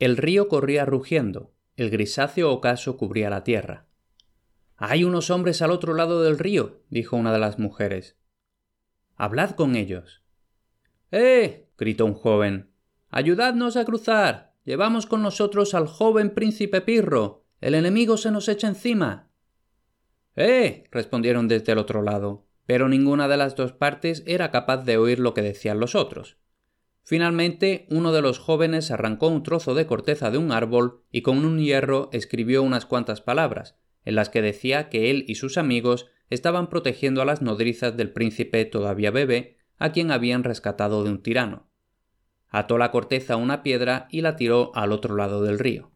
El río corría rugiendo, el grisáceo ocaso cubría la tierra. Hay unos hombres al otro lado del río, dijo una de las mujeres. Hablad con ellos. ¡Eh! gritó un joven. Ayudadnos a cruzar. Llevamos con nosotros al joven príncipe Pirro. El enemigo se nos echa encima. ¡Eh! respondieron desde el otro lado, pero ninguna de las dos partes era capaz de oír lo que decían los otros. Finalmente, uno de los jóvenes arrancó un trozo de corteza de un árbol y con un hierro escribió unas cuantas palabras, en las que decía que él y sus amigos estaban protegiendo a las nodrizas del príncipe todavía bebé, a quien habían rescatado de un tirano. Ató la corteza a una piedra y la tiró al otro lado del río.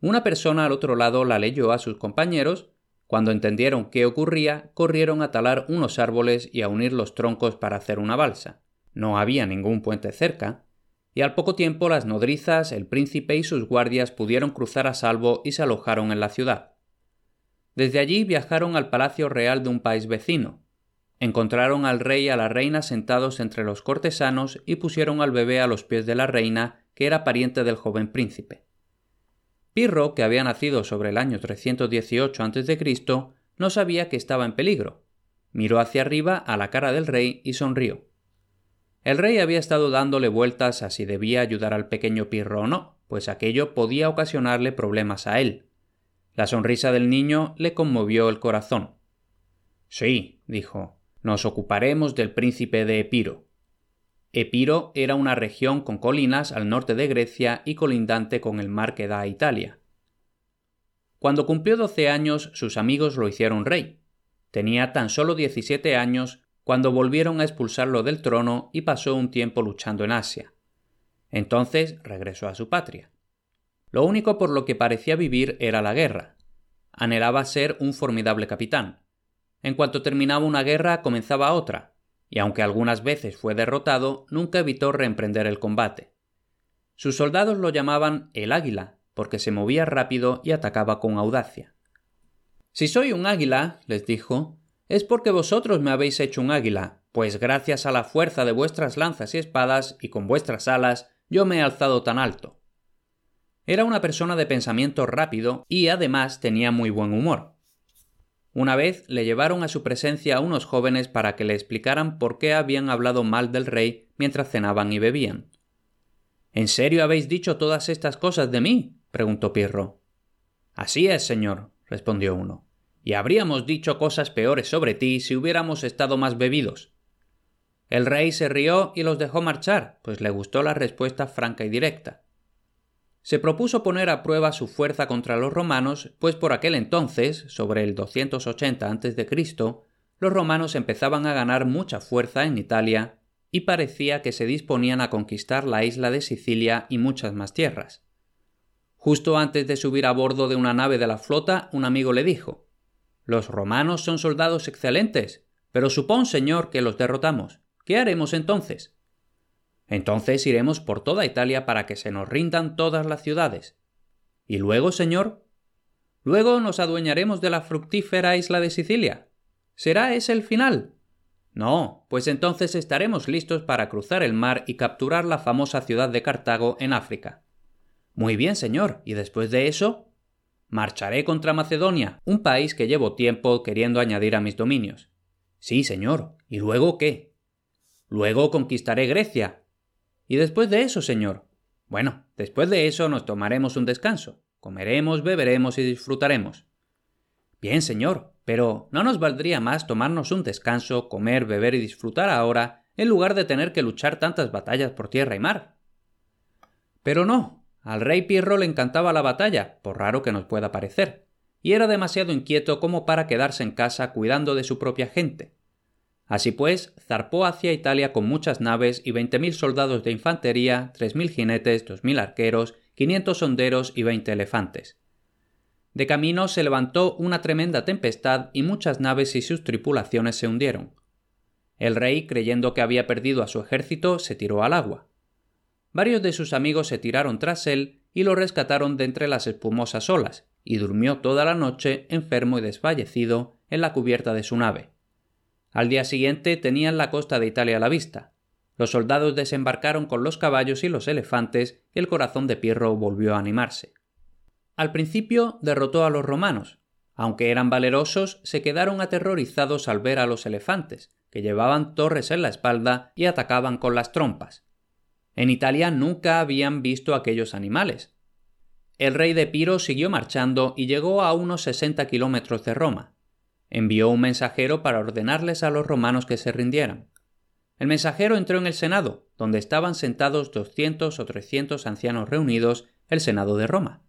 Una persona al otro lado la leyó a sus compañeros. Cuando entendieron qué ocurría, corrieron a talar unos árboles y a unir los troncos para hacer una balsa. No había ningún puente cerca, y al poco tiempo las nodrizas, el príncipe y sus guardias pudieron cruzar a salvo y se alojaron en la ciudad. Desde allí viajaron al palacio real de un país vecino. Encontraron al rey y a la reina sentados entre los cortesanos y pusieron al bebé a los pies de la reina, que era pariente del joven príncipe. Pirro, que había nacido sobre el año 318 a.C., no sabía que estaba en peligro. Miró hacia arriba a la cara del rey y sonrió. El rey había estado dándole vueltas a si debía ayudar al pequeño Pirro o no, pues aquello podía ocasionarle problemas a él. La sonrisa del niño le conmovió el corazón. Sí, dijo, nos ocuparemos del príncipe de Epiro. Epiro era una región con colinas al norte de Grecia y colindante con el mar que da a Italia. Cuando cumplió doce años, sus amigos lo hicieron rey. Tenía tan solo diecisiete años cuando volvieron a expulsarlo del trono y pasó un tiempo luchando en Asia. Entonces regresó a su patria. Lo único por lo que parecía vivir era la guerra. Anhelaba ser un formidable capitán. En cuanto terminaba una guerra comenzaba otra, y aunque algunas veces fue derrotado, nunca evitó reemprender el combate. Sus soldados lo llamaban el águila, porque se movía rápido y atacaba con audacia. Si soy un águila, les dijo, es porque vosotros me habéis hecho un águila, pues gracias a la fuerza de vuestras lanzas y espadas y con vuestras alas yo me he alzado tan alto. Era una persona de pensamiento rápido y además tenía muy buen humor. Una vez le llevaron a su presencia a unos jóvenes para que le explicaran por qué habían hablado mal del rey mientras cenaban y bebían. ¿En serio habéis dicho todas estas cosas de mí? preguntó Pirro. Así es, señor, respondió uno y habríamos dicho cosas peores sobre ti si hubiéramos estado más bebidos. El rey se rió y los dejó marchar, pues le gustó la respuesta franca y directa. Se propuso poner a prueba su fuerza contra los romanos, pues por aquel entonces, sobre el 280 a.C., los romanos empezaban a ganar mucha fuerza en Italia y parecía que se disponían a conquistar la isla de Sicilia y muchas más tierras. Justo antes de subir a bordo de una nave de la flota, un amigo le dijo los romanos son soldados excelentes, pero supón, señor, que los derrotamos. ¿Qué haremos entonces? Entonces iremos por toda Italia para que se nos rindan todas las ciudades. ¿Y luego, señor? Luego nos adueñaremos de la fructífera isla de Sicilia. ¿Será ese el final? No, pues entonces estaremos listos para cruzar el mar y capturar la famosa ciudad de Cartago en África. Muy bien, señor. ¿Y después de eso? Marcharé contra Macedonia, un país que llevo tiempo queriendo añadir a mis dominios. Sí, señor. ¿Y luego qué? Luego conquistaré Grecia. ¿Y después de eso, señor? Bueno, después de eso nos tomaremos un descanso. Comeremos, beberemos y disfrutaremos. Bien, señor, pero ¿no nos valdría más tomarnos un descanso, comer, beber y disfrutar ahora, en lugar de tener que luchar tantas batallas por tierra y mar? Pero no, al rey Pirro le encantaba la batalla, por raro que nos pueda parecer, y era demasiado inquieto como para quedarse en casa cuidando de su propia gente. Así pues, zarpó hacia Italia con muchas naves y veinte mil soldados de infantería, tres mil jinetes, dos mil arqueros quinientos honderos y veinte elefantes. De camino se levantó una tremenda tempestad y muchas naves y sus tripulaciones se hundieron. El rey, creyendo que había perdido a su ejército, se tiró al agua. Varios de sus amigos se tiraron tras él y lo rescataron de entre las espumosas olas, y durmió toda la noche enfermo y desfallecido en la cubierta de su nave. Al día siguiente tenían la costa de Italia a la vista. Los soldados desembarcaron con los caballos y los elefantes y el corazón de Pirro volvió a animarse. Al principio derrotó a los romanos. Aunque eran valerosos, se quedaron aterrorizados al ver a los elefantes, que llevaban torres en la espalda y atacaban con las trompas. En Italia nunca habían visto aquellos animales. El rey de Piro siguió marchando y llegó a unos 60 kilómetros de Roma. Envió un mensajero para ordenarles a los romanos que se rindieran. El mensajero entró en el Senado, donde estaban sentados 200 o 300 ancianos reunidos, el Senado de Roma.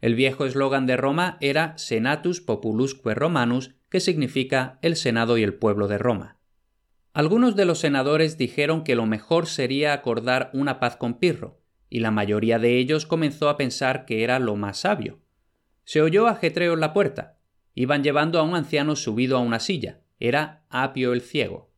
El viejo eslogan de Roma era Senatus Populusque Romanus, que significa el Senado y el pueblo de Roma. Algunos de los senadores dijeron que lo mejor sería acordar una paz con Pirro, y la mayoría de ellos comenzó a pensar que era lo más sabio. Se oyó ajetreo en la puerta. Iban llevando a un anciano subido a una silla. Era Apio el ciego.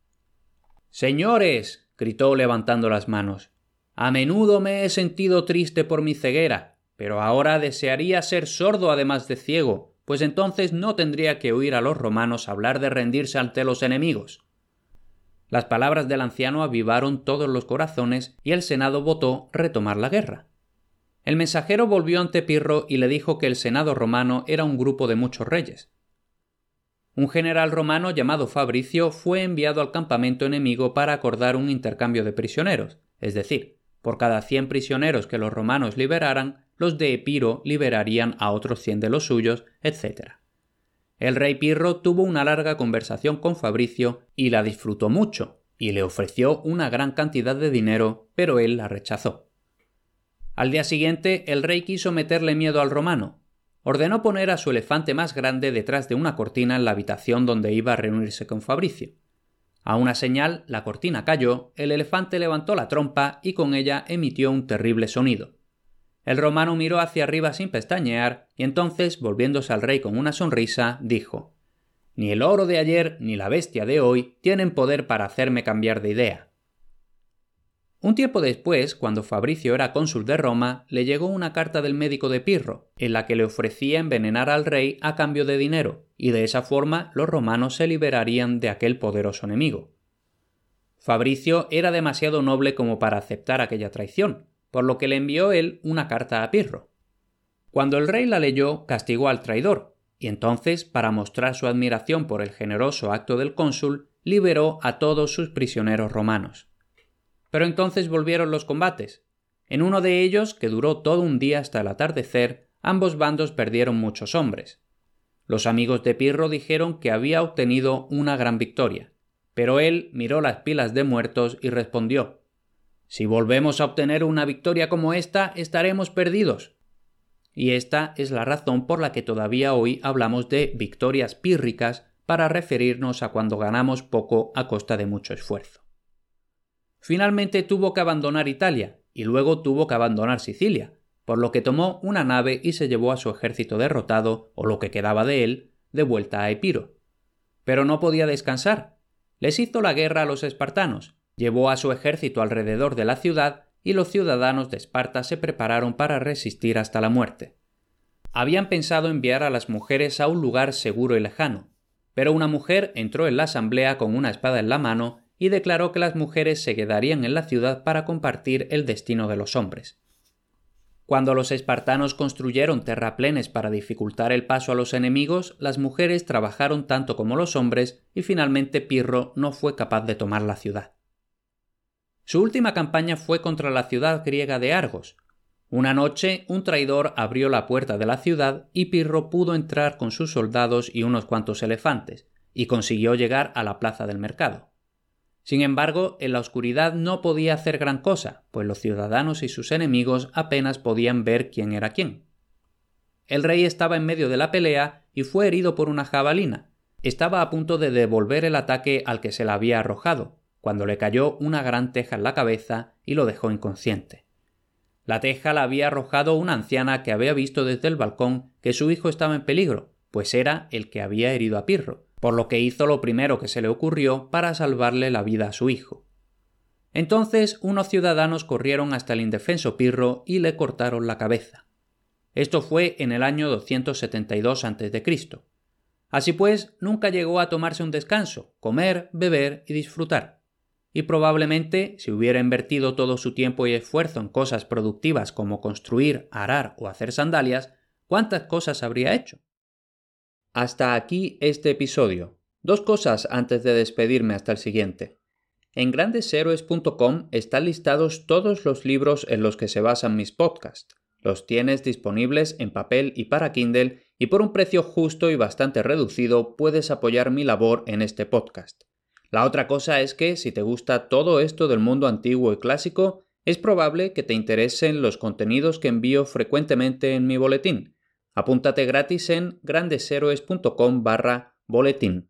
Señores, gritó levantando las manos, a menudo me he sentido triste por mi ceguera, pero ahora desearía ser sordo además de ciego, pues entonces no tendría que oír a los romanos hablar de rendirse ante los enemigos. Las palabras del anciano avivaron todos los corazones y el Senado votó retomar la guerra. El mensajero volvió ante Pirro y le dijo que el Senado romano era un grupo de muchos reyes. Un general romano llamado Fabricio fue enviado al campamento enemigo para acordar un intercambio de prisioneros, es decir, por cada cien prisioneros que los romanos liberaran, los de Epiro liberarían a otros cien de los suyos, etc. El rey Pirro tuvo una larga conversación con Fabricio y la disfrutó mucho, y le ofreció una gran cantidad de dinero, pero él la rechazó. Al día siguiente el rey quiso meterle miedo al romano. Ordenó poner a su elefante más grande detrás de una cortina en la habitación donde iba a reunirse con Fabricio. A una señal, la cortina cayó, el elefante levantó la trompa y con ella emitió un terrible sonido. El romano miró hacia arriba sin pestañear y entonces, volviéndose al rey con una sonrisa, dijo Ni el oro de ayer ni la bestia de hoy tienen poder para hacerme cambiar de idea. Un tiempo después, cuando Fabricio era cónsul de Roma, le llegó una carta del médico de Pirro, en la que le ofrecía envenenar al rey a cambio de dinero, y de esa forma los romanos se liberarían de aquel poderoso enemigo. Fabricio era demasiado noble como para aceptar aquella traición, por lo que le envió él una carta a Pirro. Cuando el rey la leyó, castigó al traidor, y entonces, para mostrar su admiración por el generoso acto del cónsul, liberó a todos sus prisioneros romanos. Pero entonces volvieron los combates. En uno de ellos, que duró todo un día hasta el atardecer, ambos bandos perdieron muchos hombres. Los amigos de Pirro dijeron que había obtenido una gran victoria, pero él miró las pilas de muertos y respondió si volvemos a obtener una victoria como esta, estaremos perdidos. Y esta es la razón por la que todavía hoy hablamos de victorias pírricas para referirnos a cuando ganamos poco a costa de mucho esfuerzo. Finalmente tuvo que abandonar Italia y luego tuvo que abandonar Sicilia, por lo que tomó una nave y se llevó a su ejército derrotado, o lo que quedaba de él, de vuelta a Epiro. Pero no podía descansar. Les hizo la guerra a los espartanos, Llevó a su ejército alrededor de la ciudad y los ciudadanos de Esparta se prepararon para resistir hasta la muerte. Habían pensado enviar a las mujeres a un lugar seguro y lejano, pero una mujer entró en la asamblea con una espada en la mano y declaró que las mujeres se quedarían en la ciudad para compartir el destino de los hombres. Cuando los espartanos construyeron terraplenes para dificultar el paso a los enemigos, las mujeres trabajaron tanto como los hombres y finalmente Pirro no fue capaz de tomar la ciudad. Su última campaña fue contra la ciudad griega de Argos. Una noche un traidor abrió la puerta de la ciudad y Pirro pudo entrar con sus soldados y unos cuantos elefantes, y consiguió llegar a la plaza del mercado. Sin embargo, en la oscuridad no podía hacer gran cosa, pues los ciudadanos y sus enemigos apenas podían ver quién era quién. El rey estaba en medio de la pelea y fue herido por una jabalina. Estaba a punto de devolver el ataque al que se la había arrojado, cuando le cayó una gran teja en la cabeza y lo dejó inconsciente. La teja la había arrojado una anciana que había visto desde el balcón que su hijo estaba en peligro, pues era el que había herido a Pirro, por lo que hizo lo primero que se le ocurrió para salvarle la vida a su hijo. Entonces unos ciudadanos corrieron hasta el indefenso Pirro y le cortaron la cabeza. Esto fue en el año 272 a.C. Así pues, nunca llegó a tomarse un descanso, comer, beber y disfrutar y probablemente si hubiera invertido todo su tiempo y esfuerzo en cosas productivas como construir, arar o hacer sandalias, ¿cuántas cosas habría hecho? Hasta aquí este episodio. Dos cosas antes de despedirme hasta el siguiente. En grandeshéroes.com están listados todos los libros en los que se basan mis podcasts. Los tienes disponibles en papel y para Kindle y por un precio justo y bastante reducido puedes apoyar mi labor en este podcast. La otra cosa es que si te gusta todo esto del mundo antiguo y clásico, es probable que te interesen los contenidos que envío frecuentemente en mi boletín. Apúntate gratis en grandeshéroes.com barra boletín.